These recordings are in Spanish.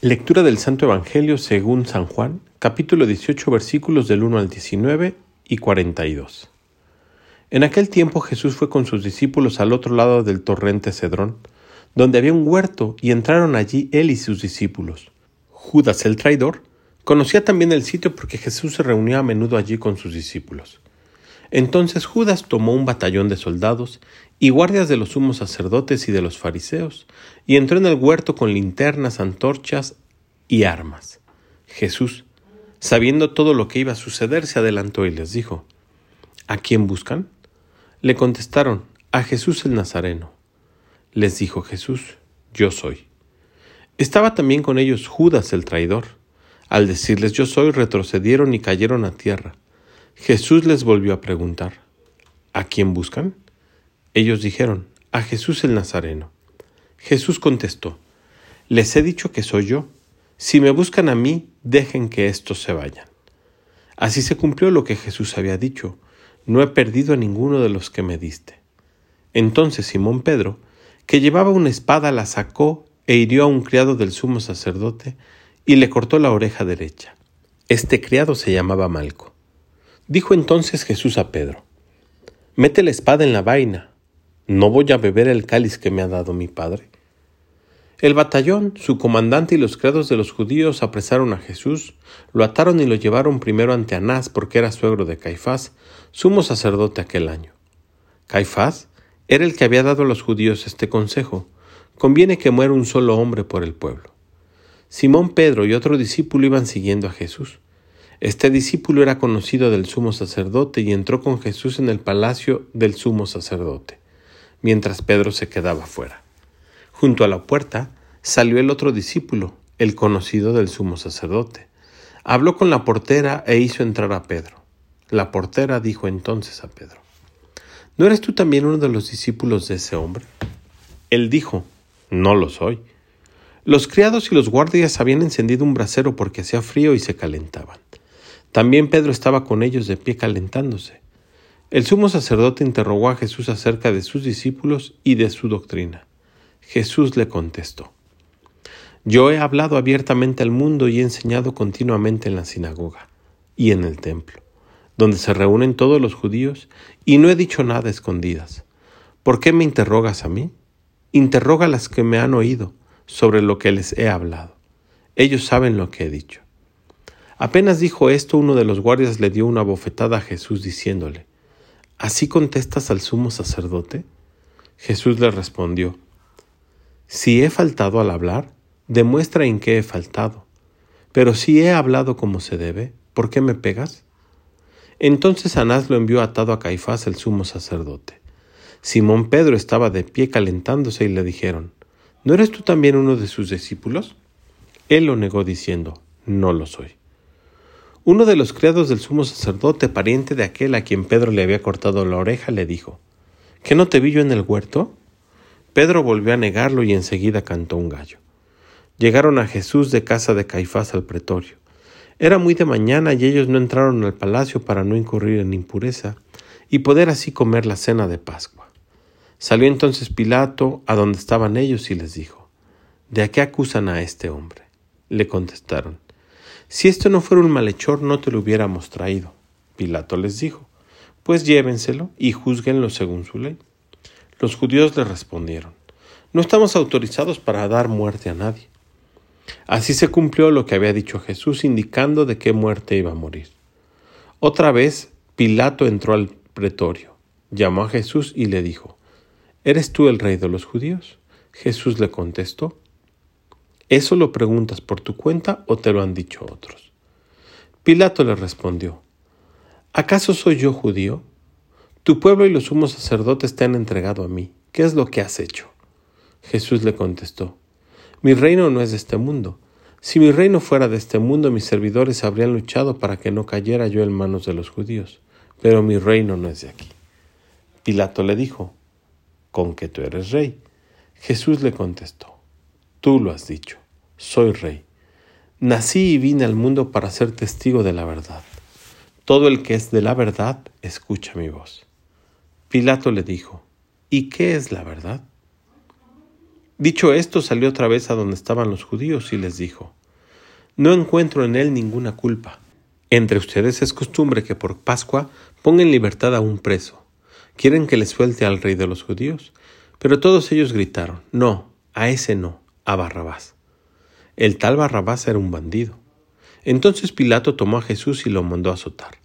Lectura del Santo Evangelio según San Juan, capítulo 18, versículos del 1 al 19 y 42. En aquel tiempo Jesús fue con sus discípulos al otro lado del torrente Cedrón, donde había un huerto, y entraron allí él y sus discípulos. Judas el traidor conocía también el sitio porque Jesús se reunía a menudo allí con sus discípulos. Entonces Judas tomó un batallón de soldados y guardias de los sumos sacerdotes y de los fariseos, y entró en el huerto con linternas, antorchas y armas. Jesús, sabiendo todo lo que iba a suceder, se adelantó y les dijo, ¿A quién buscan? Le contestaron, a Jesús el Nazareno. Les dijo Jesús, Yo soy. Estaba también con ellos Judas el traidor. Al decirles Yo soy, retrocedieron y cayeron a tierra. Jesús les volvió a preguntar, ¿A quién buscan? Ellos dijeron, a Jesús el Nazareno. Jesús contestó, Les he dicho que soy yo. Si me buscan a mí, dejen que estos se vayan. Así se cumplió lo que Jesús había dicho, no he perdido a ninguno de los que me diste. Entonces Simón Pedro, que llevaba una espada, la sacó e hirió a un criado del sumo sacerdote y le cortó la oreja derecha. Este criado se llamaba Malco. Dijo entonces Jesús a Pedro, Mete la espada en la vaina, ¿no voy a beber el cáliz que me ha dado mi padre? El batallón, su comandante y los criados de los judíos apresaron a Jesús, lo ataron y lo llevaron primero ante Anás porque era suegro de Caifás, sumo sacerdote aquel año. Caifás era el que había dado a los judíos este consejo, conviene que muera un solo hombre por el pueblo. Simón Pedro y otro discípulo iban siguiendo a Jesús. Este discípulo era conocido del sumo sacerdote y entró con Jesús en el palacio del sumo sacerdote, mientras Pedro se quedaba fuera. Junto a la puerta salió el otro discípulo, el conocido del sumo sacerdote. Habló con la portera e hizo entrar a Pedro. La portera dijo entonces a Pedro, ¿No eres tú también uno de los discípulos de ese hombre? Él dijo, No lo soy. Los criados y los guardias habían encendido un brasero porque hacía frío y se calentaban. También Pedro estaba con ellos de pie calentándose. El sumo sacerdote interrogó a Jesús acerca de sus discípulos y de su doctrina. Jesús le contestó, Yo he hablado abiertamente al mundo y he enseñado continuamente en la sinagoga y en el templo, donde se reúnen todos los judíos, y no he dicho nada escondidas. ¿Por qué me interrogas a mí? Interroga a las que me han oído sobre lo que les he hablado. Ellos saben lo que he dicho. Apenas dijo esto, uno de los guardias le dio una bofetada a Jesús diciéndole, ¿Así contestas al sumo sacerdote? Jesús le respondió, Si he faltado al hablar, demuestra en qué he faltado. Pero si he hablado como se debe, ¿por qué me pegas? Entonces Anás lo envió atado a Caifás el sumo sacerdote. Simón Pedro estaba de pie calentándose y le dijeron, ¿No eres tú también uno de sus discípulos? Él lo negó diciendo, No lo soy. Uno de los criados del sumo sacerdote, pariente de aquel a quien Pedro le había cortado la oreja, le dijo, ¿Que no te vi yo en el huerto? Pedro volvió a negarlo y enseguida cantó un gallo. Llegaron a Jesús de casa de Caifás al pretorio. Era muy de mañana y ellos no entraron al palacio para no incurrir en impureza y poder así comer la cena de Pascua. Salió entonces Pilato a donde estaban ellos y les dijo, ¿De a qué acusan a este hombre? Le contestaron, si esto no fuera un malhechor, no te lo hubiéramos traído. Pilato les dijo, pues llévenselo y juzguenlo según su ley. Los judíos le respondieron, no estamos autorizados para dar muerte a nadie. Así se cumplió lo que había dicho Jesús, indicando de qué muerte iba a morir. Otra vez Pilato entró al pretorio, llamó a Jesús y le dijo, ¿Eres tú el rey de los judíos? Jesús le contestó, ¿Eso lo preguntas por tu cuenta o te lo han dicho otros? Pilato le respondió, ¿acaso soy yo judío? Tu pueblo y los sumos sacerdotes te han entregado a mí. ¿Qué es lo que has hecho? Jesús le contestó, Mi reino no es de este mundo. Si mi reino fuera de este mundo, mis servidores habrían luchado para que no cayera yo en manos de los judíos, pero mi reino no es de aquí. Pilato le dijo, ¿con que tú eres rey? Jesús le contestó, Tú lo has dicho, soy rey. Nací y vine al mundo para ser testigo de la verdad. Todo el que es de la verdad, escucha mi voz. Pilato le dijo, ¿y qué es la verdad? Dicho esto, salió otra vez a donde estaban los judíos y les dijo, No encuentro en él ninguna culpa. Entre ustedes es costumbre que por Pascua pongan en libertad a un preso. ¿Quieren que le suelte al rey de los judíos? Pero todos ellos gritaron, No, a ese no, a Barrabás. El tal Barrabás era un bandido. Entonces Pilato tomó a Jesús y lo mandó a azotar.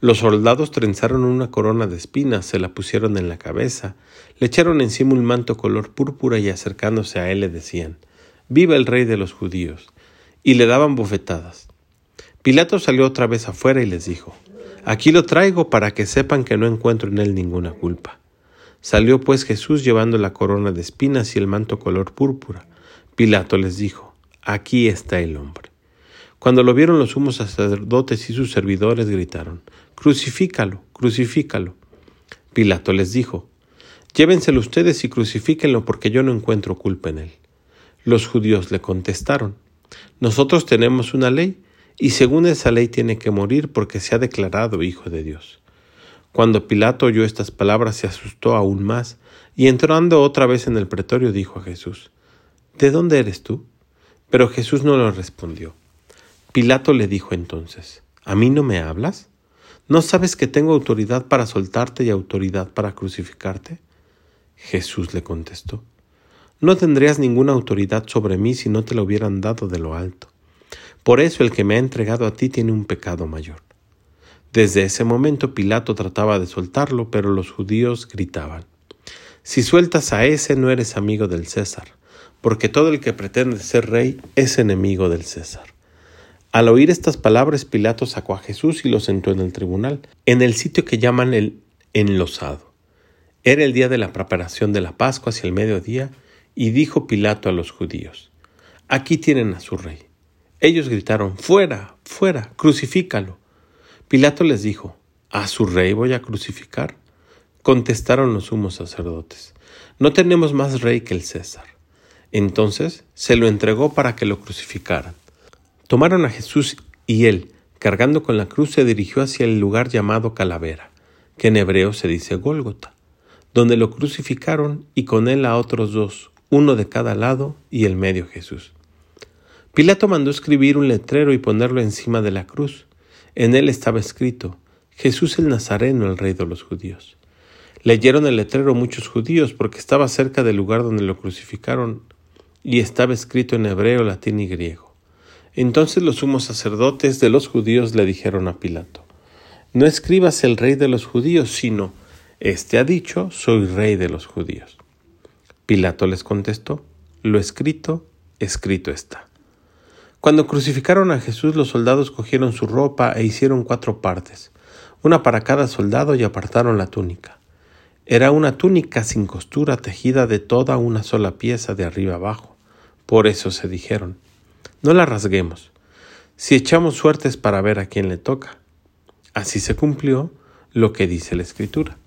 Los soldados trenzaron una corona de espinas, se la pusieron en la cabeza, le echaron encima un manto color púrpura y acercándose a él le decían, Viva el rey de los judíos, y le daban bofetadas. Pilato salió otra vez afuera y les dijo, Aquí lo traigo para que sepan que no encuentro en él ninguna culpa. Salió pues Jesús llevando la corona de espinas y el manto color púrpura. Pilato les dijo, Aquí está el hombre. Cuando lo vieron los sumos sacerdotes y sus servidores gritaron, Crucifícalo, crucifícalo. Pilato les dijo, Llévenselo ustedes y crucifíquenlo porque yo no encuentro culpa en él. Los judíos le contestaron, Nosotros tenemos una ley, y según esa ley tiene que morir porque se ha declarado hijo de Dios. Cuando Pilato oyó estas palabras se asustó aún más, y entrando otra vez en el pretorio dijo a Jesús, ¿De dónde eres tú? Pero Jesús no le respondió. Pilato le dijo entonces, ¿A mí no me hablas? ¿No sabes que tengo autoridad para soltarte y autoridad para crucificarte? Jesús le contestó, No tendrías ninguna autoridad sobre mí si no te lo hubieran dado de lo alto. Por eso el que me ha entregado a ti tiene un pecado mayor. Desde ese momento Pilato trataba de soltarlo, pero los judíos gritaban, Si sueltas a ese no eres amigo del César, porque todo el que pretende ser rey es enemigo del César. Al oír estas palabras, Pilato sacó a Jesús y lo sentó en el tribunal, en el sitio que llaman el enlosado. Era el día de la preparación de la Pascua hacia el mediodía, y dijo Pilato a los judíos, Aquí tienen a su rey. Ellos gritaron, Fuera, fuera, crucifícalo. Pilato les dijo, ¿A su rey voy a crucificar? Contestaron los sumos sacerdotes, No tenemos más rey que el César. Entonces se lo entregó para que lo crucificaran. Tomaron a Jesús y él, cargando con la cruz, se dirigió hacia el lugar llamado Calavera, que en hebreo se dice Gólgota, donde lo crucificaron y con él a otros dos, uno de cada lado y el medio Jesús. Pilato mandó escribir un letrero y ponerlo encima de la cruz. En él estaba escrito, Jesús el Nazareno, el rey de los judíos. Leyeron el letrero muchos judíos porque estaba cerca del lugar donde lo crucificaron y estaba escrito en hebreo, latín y griego. Entonces los sumos sacerdotes de los judíos le dijeron a Pilato, No escribas el rey de los judíos, sino, Este ha dicho, soy rey de los judíos. Pilato les contestó, Lo escrito, escrito está. Cuando crucificaron a Jesús, los soldados cogieron su ropa e hicieron cuatro partes, una para cada soldado y apartaron la túnica. Era una túnica sin costura tejida de toda una sola pieza de arriba abajo. Por eso se dijeron, no la rasguemos. Si echamos suertes para ver a quién le toca. Así se cumplió lo que dice la Escritura.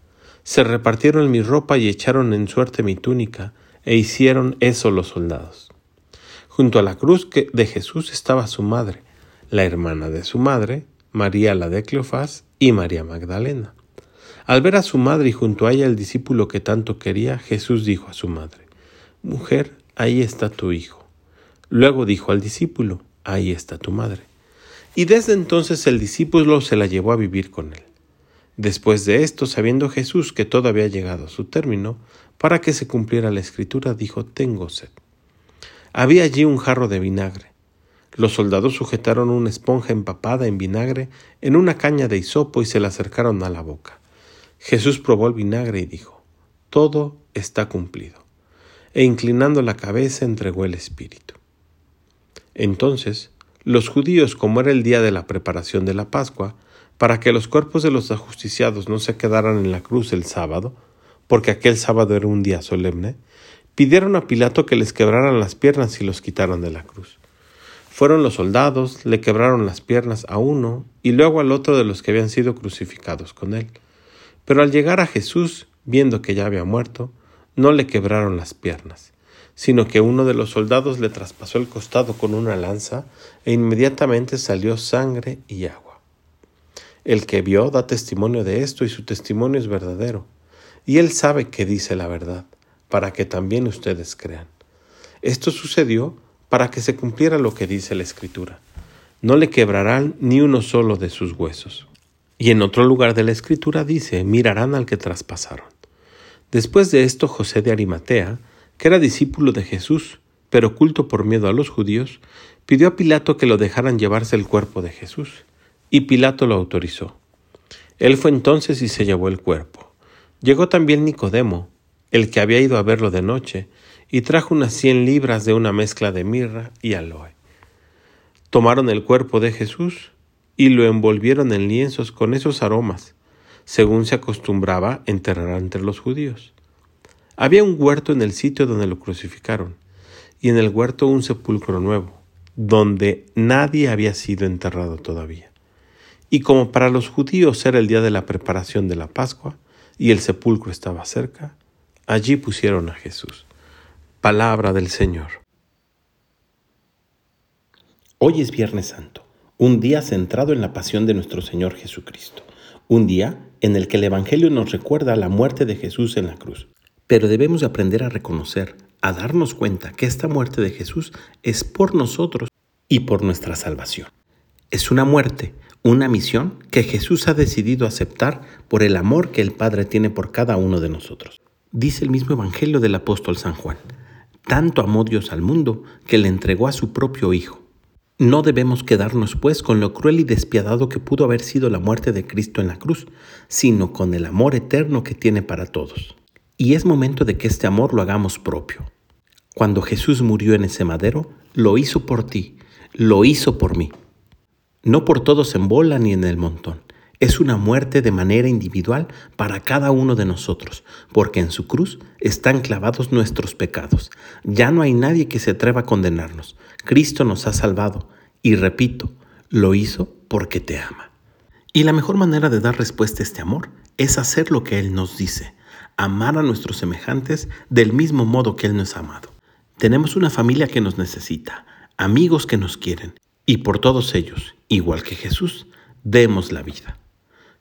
Se repartieron mi ropa y echaron en suerte mi túnica, e hicieron eso los soldados. Junto a la cruz de Jesús estaba su madre, la hermana de su madre, María la de Cleofás y María Magdalena. Al ver a su madre y junto a ella el discípulo que tanto quería, Jesús dijo a su madre, Mujer, ahí está tu hijo. Luego dijo al discípulo, Ahí está tu madre. Y desde entonces el discípulo se la llevó a vivir con él. Después de esto, sabiendo Jesús que todo había llegado a su término, para que se cumpliera la escritura, dijo, Tengo sed. Había allí un jarro de vinagre. Los soldados sujetaron una esponja empapada en vinagre en una caña de hisopo y se la acercaron a la boca. Jesús probó el vinagre y dijo, Todo está cumplido. E inclinando la cabeza entregó el espíritu. Entonces, los judíos, como era el día de la preparación de la Pascua, para que los cuerpos de los ajusticiados no se quedaran en la cruz el sábado, porque aquel sábado era un día solemne, pidieron a Pilato que les quebraran las piernas y los quitaran de la cruz. Fueron los soldados, le quebraron las piernas a uno y luego al otro de los que habían sido crucificados con él. Pero al llegar a Jesús, viendo que ya había muerto, no le quebraron las piernas, sino que uno de los soldados le traspasó el costado con una lanza e inmediatamente salió sangre y agua. El que vio da testimonio de esto y su testimonio es verdadero, y él sabe que dice la verdad, para que también ustedes crean. Esto sucedió para que se cumpliera lo que dice la Escritura. No le quebrarán ni uno solo de sus huesos. Y en otro lugar de la Escritura dice, mirarán al que traspasaron. Después de esto, José de Arimatea, que era discípulo de Jesús, pero oculto por miedo a los judíos, pidió a Pilato que lo dejaran llevarse el cuerpo de Jesús, y Pilato lo autorizó. Él fue entonces y se llevó el cuerpo. Llegó también Nicodemo, el que había ido a verlo de noche, y trajo unas cien libras de una mezcla de mirra y aloe. Tomaron el cuerpo de Jesús y lo envolvieron en lienzos con esos aromas, según se acostumbraba enterrar entre los judíos. Había un huerto en el sitio donde lo crucificaron, y en el huerto un sepulcro nuevo, donde nadie había sido enterrado todavía. Y como para los judíos era el día de la preparación de la Pascua, y el sepulcro estaba cerca, allí pusieron a Jesús. Palabra del Señor. Hoy es Viernes Santo, un día centrado en la pasión de nuestro Señor Jesucristo, un día en el que el Evangelio nos recuerda la muerte de Jesús en la cruz. Pero debemos aprender a reconocer, a darnos cuenta que esta muerte de Jesús es por nosotros y por nuestra salvación. Es una muerte, una misión que Jesús ha decidido aceptar por el amor que el Padre tiene por cada uno de nosotros. Dice el mismo Evangelio del apóstol San Juan. Tanto amó Dios al mundo que le entregó a su propio Hijo. No debemos quedarnos, pues, con lo cruel y despiadado que pudo haber sido la muerte de Cristo en la cruz, sino con el amor eterno que tiene para todos. Y es momento de que este amor lo hagamos propio. Cuando Jesús murió en ese madero, lo hizo por ti, lo hizo por mí. No por todos en bola ni en el montón. Es una muerte de manera individual para cada uno de nosotros, porque en su cruz están clavados nuestros pecados. Ya no hay nadie que se atreva a condenarnos. Cristo nos ha salvado y repito, lo hizo porque te ama. Y la mejor manera de dar respuesta a este amor es hacer lo que Él nos dice, amar a nuestros semejantes del mismo modo que Él nos ha amado. Tenemos una familia que nos necesita, amigos que nos quieren, y por todos ellos, igual que Jesús, demos la vida.